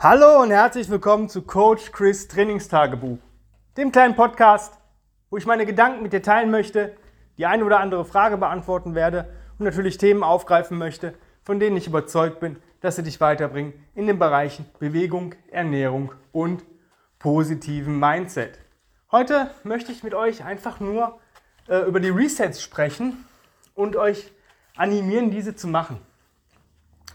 Hallo und herzlich willkommen zu Coach Chris Trainingstagebuch, dem kleinen Podcast, wo ich meine Gedanken mit dir teilen möchte, die eine oder andere Frage beantworten werde und natürlich Themen aufgreifen möchte, von denen ich überzeugt bin, dass sie dich weiterbringen in den Bereichen Bewegung, Ernährung und positiven Mindset. Heute möchte ich mit euch einfach nur äh, über die Resets sprechen und euch animieren, diese zu machen.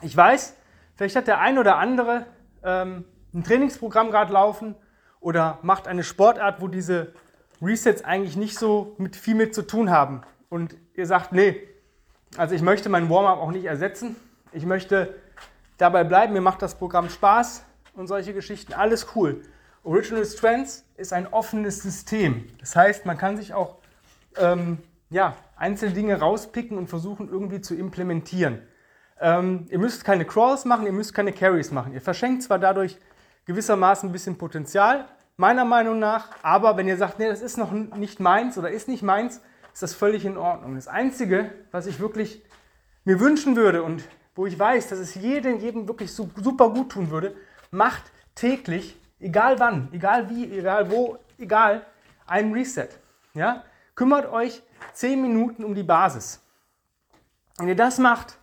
Ich weiß, vielleicht hat der ein oder andere ähm, ein Trainingsprogramm gerade laufen oder macht eine Sportart, wo diese Resets eigentlich nicht so mit viel mit zu tun haben. Und ihr sagt, nee, also ich möchte mein Warm-up auch nicht ersetzen. Ich möchte dabei bleiben, mir macht das Programm Spaß und solche Geschichten, alles cool. Original Strengths ist ein offenes System. Das heißt, man kann sich auch ähm, ja, einzelne Dinge rauspicken und versuchen irgendwie zu implementieren. Ähm, ihr müsst keine Crawls machen, ihr müsst keine Carries machen. Ihr verschenkt zwar dadurch gewissermaßen ein bisschen Potenzial, meiner Meinung nach, aber wenn ihr sagt, nee, das ist noch nicht meins oder ist nicht meins, ist das völlig in Ordnung. Das Einzige, was ich wirklich mir wünschen würde und wo ich weiß, dass es jedem, jedem wirklich super gut tun würde, macht täglich, egal wann, egal wie, egal wo, egal, ein Reset. Ja? Kümmert euch 10 Minuten um die Basis. Wenn ihr das macht,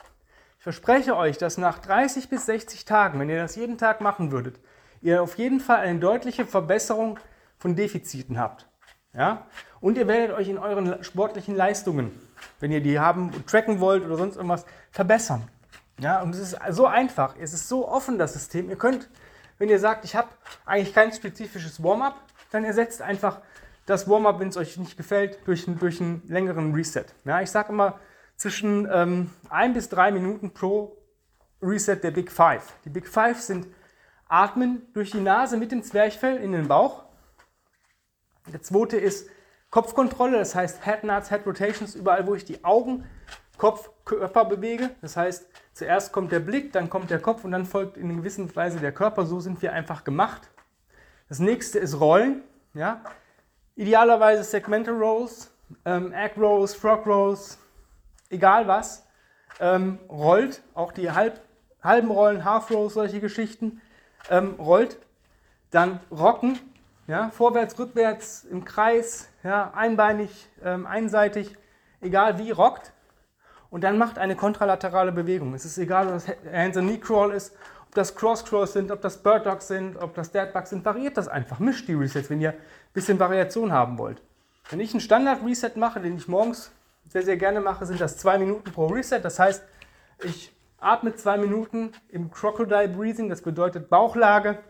ich verspreche euch, dass nach 30 bis 60 Tagen, wenn ihr das jeden Tag machen würdet, ihr auf jeden Fall eine deutliche Verbesserung von Defiziten habt. Ja? Und ihr werdet euch in euren sportlichen Leistungen, wenn ihr die haben, tracken wollt oder sonst irgendwas, verbessern. Ja? Und es ist so einfach, es ist so offen, das System. Ihr könnt, wenn ihr sagt, ich habe eigentlich kein spezifisches Warm-up, dann ersetzt einfach das Warm-up, wenn es euch nicht gefällt, durch, durch einen längeren Reset. Ja? Ich sage immer, zwischen ähm, ein bis drei Minuten pro Reset der Big Five. Die Big Five sind Atmen durch die Nase mit dem Zwerchfell in den Bauch. Der zweite ist Kopfkontrolle, das heißt Head Nuts, Head Rotations, überall wo ich die Augen, Kopf, Körper bewege. Das heißt, zuerst kommt der Blick, dann kommt der Kopf und dann folgt in gewisser Weise der Körper. So sind wir einfach gemacht. Das nächste ist Rollen. Ja? Idealerweise Segmental Rows, ähm, Egg Rows, Frog Rows, egal was, ähm, rollt, auch die halb, halben Rollen, Half Rows, solche Geschichten, ähm, rollt, dann rocken, ja, vorwärts, rückwärts, im Kreis, ja, einbeinig, ähm, einseitig, egal wie, rockt und dann macht eine kontralaterale Bewegung. Es ist egal, ob das Hands and Knee Crawl ist, ob das Cross Crawls sind, ob das Bird Dogs sind, ob das Dead Bugs sind, variiert das einfach. Mischt die Resets, wenn ihr ein bisschen Variation haben wollt. Wenn ich einen Standard Reset mache, den ich morgens sehr, sehr gerne mache, sind das zwei Minuten pro Reset. Das heißt, ich atme zwei Minuten im Crocodile Breathing, das bedeutet Bauchlage.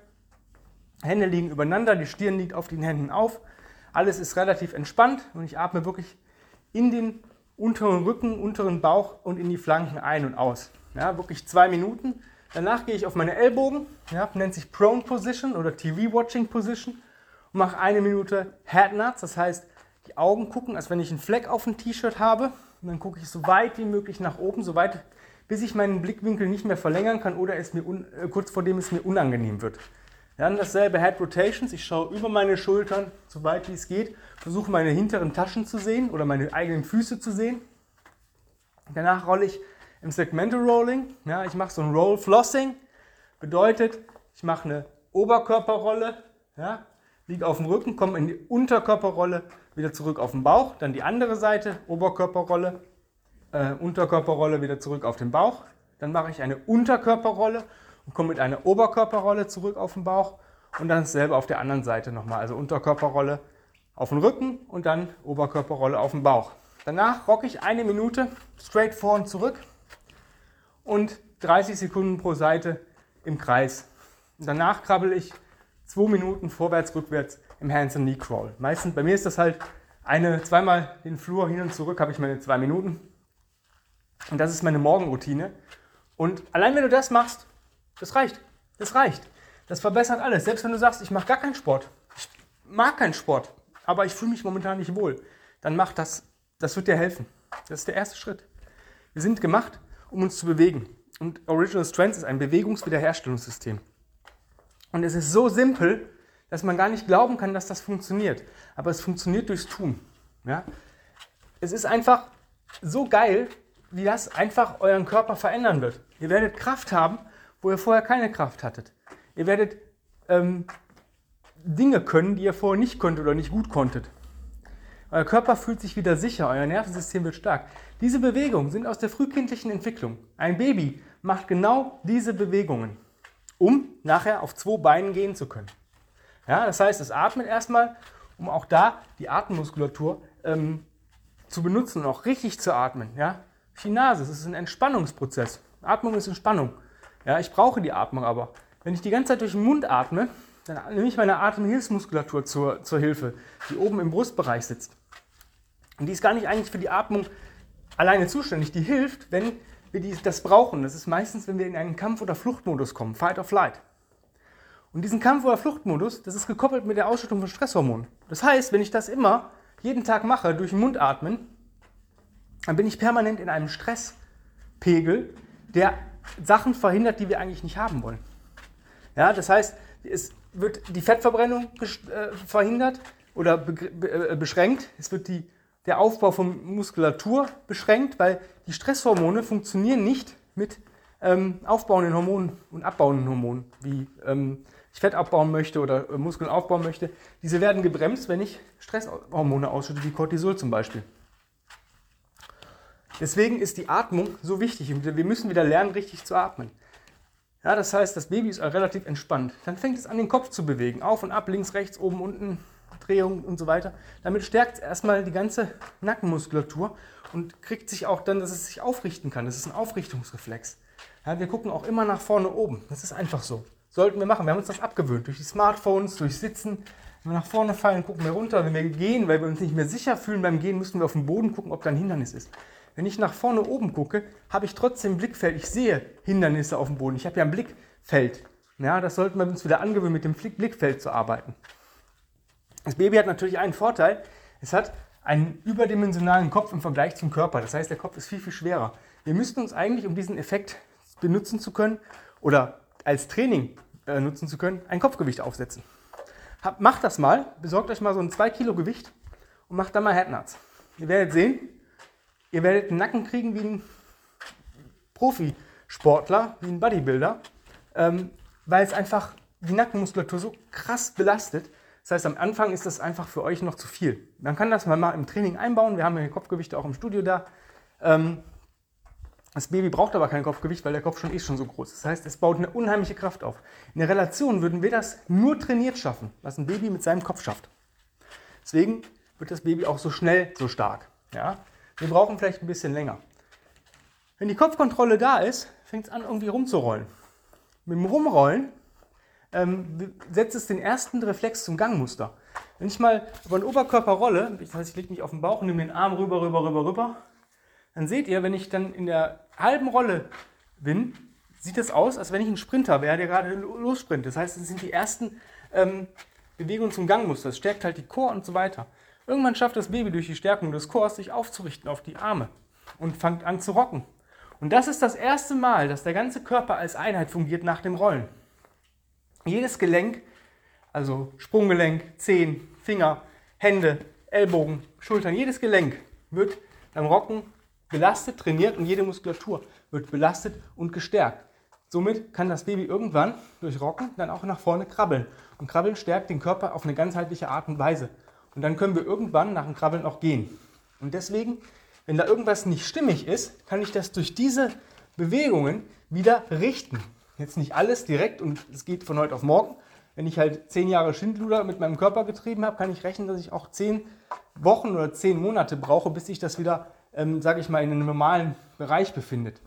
Hände liegen übereinander, die Stirn liegt auf den Händen auf. Alles ist relativ entspannt und ich atme wirklich in den unteren Rücken, unteren Bauch und in die Flanken ein und aus. Ja, wirklich zwei Minuten. Danach gehe ich auf meine Ellbogen, ja, nennt sich Prone Position oder TV Watching Position und mache eine Minute Head Nuts, das heißt die Augen gucken, als wenn ich einen Fleck auf dem T-Shirt habe. Und dann gucke ich so weit wie möglich nach oben, so weit, bis ich meinen Blickwinkel nicht mehr verlängern kann oder es mir äh, kurz vor dem es mir unangenehm wird. Dann dasselbe Head Rotations. Ich schaue über meine Schultern, so weit wie es geht, versuche meine hinteren Taschen zu sehen oder meine eigenen Füße zu sehen. Danach rolle ich im Segmental Rolling. Ja, ich mache so ein Roll Flossing. Bedeutet, ich mache eine Oberkörperrolle, ja, liege auf dem Rücken, komme in die Unterkörperrolle, wieder zurück auf den Bauch, dann die andere Seite, Oberkörperrolle, äh, Unterkörperrolle, wieder zurück auf den Bauch. Dann mache ich eine Unterkörperrolle und komme mit einer Oberkörperrolle zurück auf den Bauch und dann dasselbe auf der anderen Seite nochmal, also Unterkörperrolle auf den Rücken und dann Oberkörperrolle auf den Bauch. Danach rocke ich eine Minute straight vor und zurück und 30 Sekunden pro Seite im Kreis. Und danach krabbel ich zwei Minuten vorwärts, rückwärts im Hands and Knee Crawl. Meistens, bei mir ist das halt eine, zweimal den Flur hin und zurück, habe ich meine zwei Minuten. Und das ist meine Morgenroutine. Und allein wenn du das machst, das reicht. Das reicht. Das verbessert alles. Selbst wenn du sagst, ich mache gar keinen Sport. Ich mag keinen Sport, aber ich fühle mich momentan nicht wohl. Dann mach das. Das wird dir helfen. Das ist der erste Schritt. Wir sind gemacht, um uns zu bewegen. Und Original Strength ist ein Bewegungswiederherstellungssystem. Und es ist so simpel, dass man gar nicht glauben kann, dass das funktioniert. Aber es funktioniert durchs Tun. Ja? Es ist einfach so geil, wie das einfach euren Körper verändern wird. Ihr werdet Kraft haben, wo ihr vorher keine Kraft hattet. Ihr werdet ähm, Dinge können, die ihr vorher nicht konntet oder nicht gut konntet. Euer Körper fühlt sich wieder sicher, euer Nervensystem wird stark. Diese Bewegungen sind aus der frühkindlichen Entwicklung. Ein Baby macht genau diese Bewegungen, um nachher auf zwei Beinen gehen zu können. Ja, das heißt, es atmet erstmal, um auch da die Atemmuskulatur ähm, zu benutzen und auch richtig zu atmen. Ja? Die Nase, es ist ein Entspannungsprozess. Atmung ist Entspannung. Ja, ich brauche die Atmung aber. Wenn ich die ganze Zeit durch den Mund atme, dann nehme ich meine Atemhilfsmuskulatur zur, zur Hilfe, die oben im Brustbereich sitzt. Und die ist gar nicht eigentlich für die Atmung alleine zuständig. Die hilft, wenn wir die, das brauchen. Das ist meistens, wenn wir in einen Kampf- oder Fluchtmodus kommen, Fight or Flight. Und diesen Kampf- oder Fluchtmodus, das ist gekoppelt mit der Ausschüttung von Stresshormonen. Das heißt, wenn ich das immer jeden Tag mache, durch den Mund atmen, dann bin ich permanent in einem Stresspegel, der Sachen verhindert, die wir eigentlich nicht haben wollen. Ja, das heißt, es wird die Fettverbrennung äh, verhindert oder äh, beschränkt. Es wird die, der Aufbau von Muskulatur beschränkt, weil die Stresshormone funktionieren nicht mit ähm, aufbauenden Hormonen und abbauenden Hormonen, wie ähm, ich Fett abbauen möchte oder äh, Muskeln aufbauen möchte. Diese werden gebremst, wenn ich Stresshormone ausschütte, wie Cortisol zum Beispiel. Deswegen ist die Atmung so wichtig wir müssen wieder lernen, richtig zu atmen. Ja, das heißt, das Baby ist relativ entspannt. Dann fängt es an, den Kopf zu bewegen. Auf und ab, links, rechts, oben, unten, Drehung und so weiter. Damit stärkt es erstmal die ganze Nackenmuskulatur und kriegt sich auch dann, dass es sich aufrichten kann. Das ist ein Aufrichtungsreflex. Ja, wir gucken auch immer nach vorne oben. Das ist einfach so. Sollten wir machen. Wir haben uns das abgewöhnt. Durch die Smartphones, durch Sitzen. Wenn wir nach vorne fallen, gucken wir runter. Wenn wir gehen, weil wir uns nicht mehr sicher fühlen beim Gehen, müssen wir auf den Boden gucken, ob da ein Hindernis ist. Wenn ich nach vorne oben gucke, habe ich trotzdem Blickfeld. Ich sehe Hindernisse auf dem Boden. Ich habe ja ein Blickfeld. Ja, das sollten wir uns wieder angewöhnen, mit dem Blickfeld zu arbeiten. Das Baby hat natürlich einen Vorteil. Es hat einen überdimensionalen Kopf im Vergleich zum Körper. Das heißt, der Kopf ist viel, viel schwerer. Wir müssten uns eigentlich, um diesen Effekt benutzen zu können oder als Training äh, nutzen zu können, ein Kopfgewicht aufsetzen. Hab, macht das mal, besorgt euch mal so ein 2 Kilo Gewicht und macht dann mal Headnuts. Ihr werdet sehen, Ihr werdet einen Nacken kriegen wie ein Profisportler, wie ein Bodybuilder, ähm, weil es einfach die Nackenmuskulatur so krass belastet. Das heißt, am Anfang ist das einfach für euch noch zu viel. Man kann das mal im Training einbauen. Wir haben ja Kopfgewichte auch im Studio da. Ähm, das Baby braucht aber kein Kopfgewicht, weil der Kopf schon ist schon so groß. Das heißt, es baut eine unheimliche Kraft auf. In der Relation würden wir das nur trainiert schaffen, was ein Baby mit seinem Kopf schafft. Deswegen wird das Baby auch so schnell so stark. Ja? Wir brauchen vielleicht ein bisschen länger. Wenn die Kopfkontrolle da ist, fängt es an, irgendwie rumzurollen. Mit dem Rumrollen ähm, setzt es den ersten Reflex zum Gangmuster. Wenn ich mal über den Oberkörper rolle, das heißt, ich lege mich auf den Bauch und nehme den Arm rüber, rüber, rüber, rüber, dann seht ihr, wenn ich dann in der halben Rolle bin, sieht es aus, als wenn ich ein Sprinter wäre, der gerade lossprintet. Das heißt, es sind die ersten ähm, Bewegungen zum Gangmuster. Es stärkt halt die Chor und so weiter. Irgendwann schafft das Baby durch die Stärkung des Chors sich aufzurichten auf die Arme und fängt an zu rocken. Und das ist das erste Mal, dass der ganze Körper als Einheit fungiert nach dem Rollen. Jedes Gelenk, also Sprunggelenk, Zehen, Finger, Hände, Ellbogen, Schultern, jedes Gelenk wird beim Rocken belastet, trainiert und jede Muskulatur wird belastet und gestärkt. Somit kann das Baby irgendwann durch Rocken dann auch nach vorne krabbeln. Und Krabbeln stärkt den Körper auf eine ganzheitliche Art und Weise. Und dann können wir irgendwann nach dem Krabbeln auch gehen. Und deswegen, wenn da irgendwas nicht stimmig ist, kann ich das durch diese Bewegungen wieder richten. Jetzt nicht alles direkt und es geht von heute auf morgen. Wenn ich halt zehn Jahre Schindluder mit meinem Körper getrieben habe, kann ich rechnen, dass ich auch zehn Wochen oder zehn Monate brauche, bis sich das wieder, ähm, sage ich mal, in einem normalen Bereich befindet.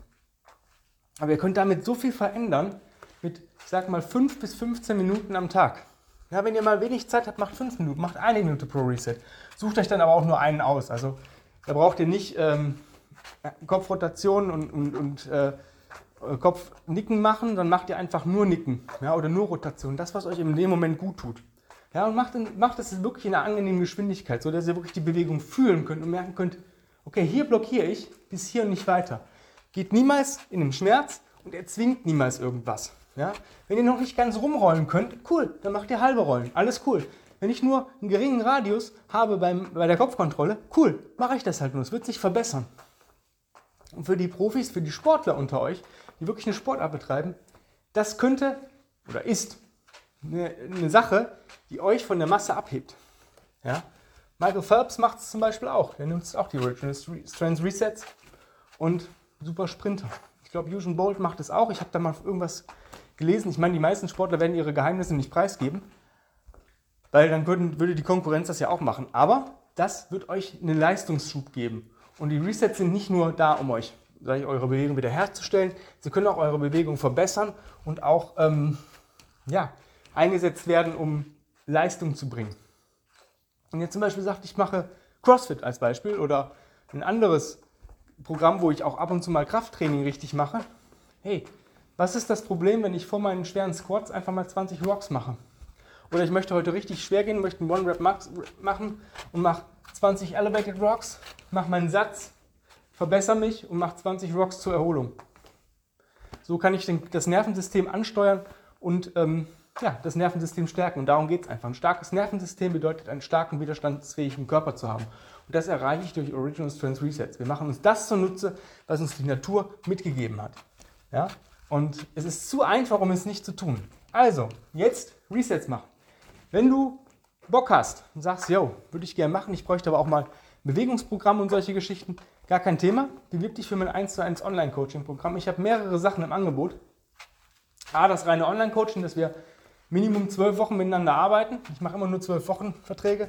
Aber ihr könnt damit so viel verändern mit, ich sage mal, fünf bis 15 Minuten am Tag. Ja, wenn ihr mal wenig Zeit habt, macht fünf Minuten, macht eine Minute pro Reset. Sucht euch dann aber auch nur einen aus. Also da braucht ihr nicht ähm, Kopfrotation und, und, und äh, Kopfnicken machen, dann macht ihr einfach nur Nicken ja, oder nur Rotation. Das, was euch in dem Moment gut tut. Ja, und macht, macht das wirklich in einer angenehmen Geschwindigkeit, sodass ihr wirklich die Bewegung fühlen könnt und merken könnt, okay, hier blockiere ich bis hier und nicht weiter. Geht niemals in den Schmerz und erzwingt niemals irgendwas. Ja? Wenn ihr noch nicht ganz rumrollen könnt, cool, dann macht ihr halbe Rollen. Alles cool. Wenn ich nur einen geringen Radius habe beim, bei der Kopfkontrolle, cool, mache ich das halt nur. Es wird sich verbessern. Und für die Profis, für die Sportler unter euch, die wirklich eine Sportart betreiben, das könnte oder ist eine, eine Sache, die euch von der Masse abhebt. Ja? Michael Phelps macht es zum Beispiel auch. Der nutzt auch die Original Strength Resets und super Sprinter. Ich glaube, Usain Bolt macht es auch. Ich habe da mal irgendwas gelesen. Ich meine, die meisten Sportler werden ihre Geheimnisse nicht preisgeben, weil dann würden, würde die Konkurrenz das ja auch machen. Aber das wird euch einen Leistungsschub geben. Und die Resets sind nicht nur da, um euch ich, eure Bewegung wiederherzustellen. Sie können auch eure Bewegung verbessern und auch ähm, ja, eingesetzt werden, um Leistung zu bringen. Und jetzt zum Beispiel sagt, ich mache CrossFit als Beispiel oder ein anderes Programm, wo ich auch ab und zu mal Krafttraining richtig mache. Hey, was ist das Problem, wenn ich vor meinen schweren Squats einfach mal 20 Rocks mache? Oder ich möchte heute richtig schwer gehen, möchte einen One-Rep machen und mache 20 Elevated Rocks, mache meinen Satz, verbessere mich und mache 20 Rocks zur Erholung. So kann ich das Nervensystem ansteuern und ähm, ja, das Nervensystem stärken. Und darum geht es einfach. Ein starkes Nervensystem bedeutet, einen starken, widerstandsfähigen Körper zu haben. Und das erreiche ich durch Original Strength Resets. Wir machen uns das zunutze, was uns die Natur mitgegeben hat. Ja? Und es ist zu einfach, um es nicht zu tun. Also, jetzt Resets machen. Wenn du Bock hast und sagst, yo, würde ich gerne machen, ich bräuchte aber auch mal Bewegungsprogramm und solche Geschichten, gar kein Thema. Bewirb dich für mein 1 zu 1 Online-Coaching-Programm. Ich habe mehrere Sachen im Angebot. A, das reine Online-Coaching, dass wir Minimum zwölf Wochen miteinander arbeiten. Ich mache immer nur zwölf Wochen Verträge,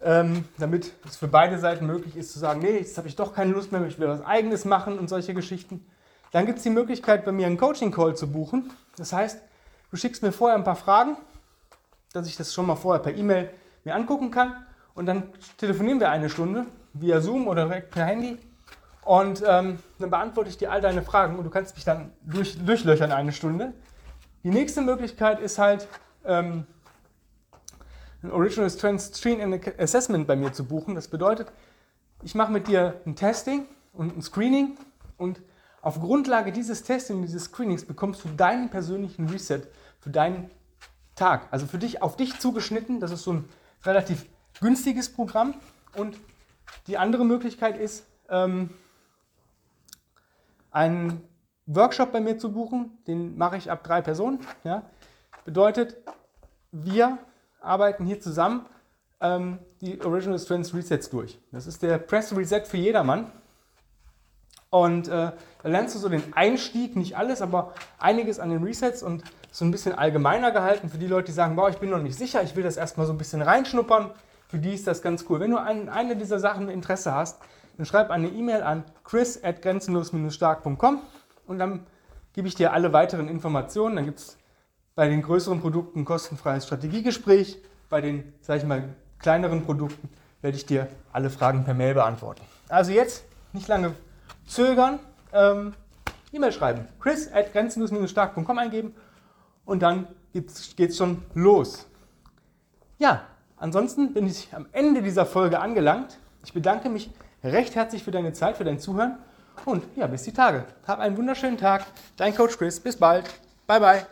ähm, damit es für beide Seiten möglich ist zu sagen, nee, jetzt habe ich doch keine Lust mehr, ich will was eigenes machen und solche Geschichten. Dann gibt es die Möglichkeit, bei mir einen Coaching-Call zu buchen. Das heißt, du schickst mir vorher ein paar Fragen, dass ich das schon mal vorher per E-Mail mir angucken kann. Und dann telefonieren wir eine Stunde via Zoom oder direkt per Handy. Und ähm, dann beantworte ich dir all deine Fragen und du kannst mich dann durch, durchlöchern eine Stunde. Die nächste Möglichkeit ist halt, ähm, ein Original Strength Screen Assessment bei mir zu buchen. Das bedeutet, ich mache mit dir ein Testing und ein Screening und auf Grundlage dieses Testings und dieses Screenings bekommst du deinen persönlichen Reset für deinen Tag. Also für dich, auf dich zugeschnitten. Das ist so ein relativ günstiges Programm. Und die andere Möglichkeit ist, ähm, ein Workshop bei mir zu buchen. Den mache ich ab drei Personen. Ja. Bedeutet, wir arbeiten hier zusammen ähm, die Original Strengths Resets durch. Das ist der Press Reset für jedermann. Und äh, da lernst du so den Einstieg, nicht alles, aber einiges an den Resets und so ein bisschen allgemeiner gehalten für die Leute, die sagen, boah, ich bin noch nicht sicher, ich will das erstmal so ein bisschen reinschnuppern. Für die ist das ganz cool. Wenn du an eine dieser Sachen Interesse hast, dann schreib eine E-Mail an chris at grenzenlos-stark.com und dann gebe ich dir alle weiteren Informationen. Dann gibt es bei den größeren Produkten ein kostenfreies Strategiegespräch. Bei den, sage ich mal, kleineren Produkten werde ich dir alle Fragen per Mail beantworten. Also jetzt nicht lange zögern, ähm, E-Mail schreiben. chris at grenzenlos-stark.com eingeben und dann geht es schon los. Ja, ansonsten bin ich am Ende dieser Folge angelangt. Ich bedanke mich recht herzlich für deine Zeit, für dein Zuhören und ja, bis die Tage. Hab einen wunderschönen Tag. Dein Coach Chris. Bis bald. Bye, bye.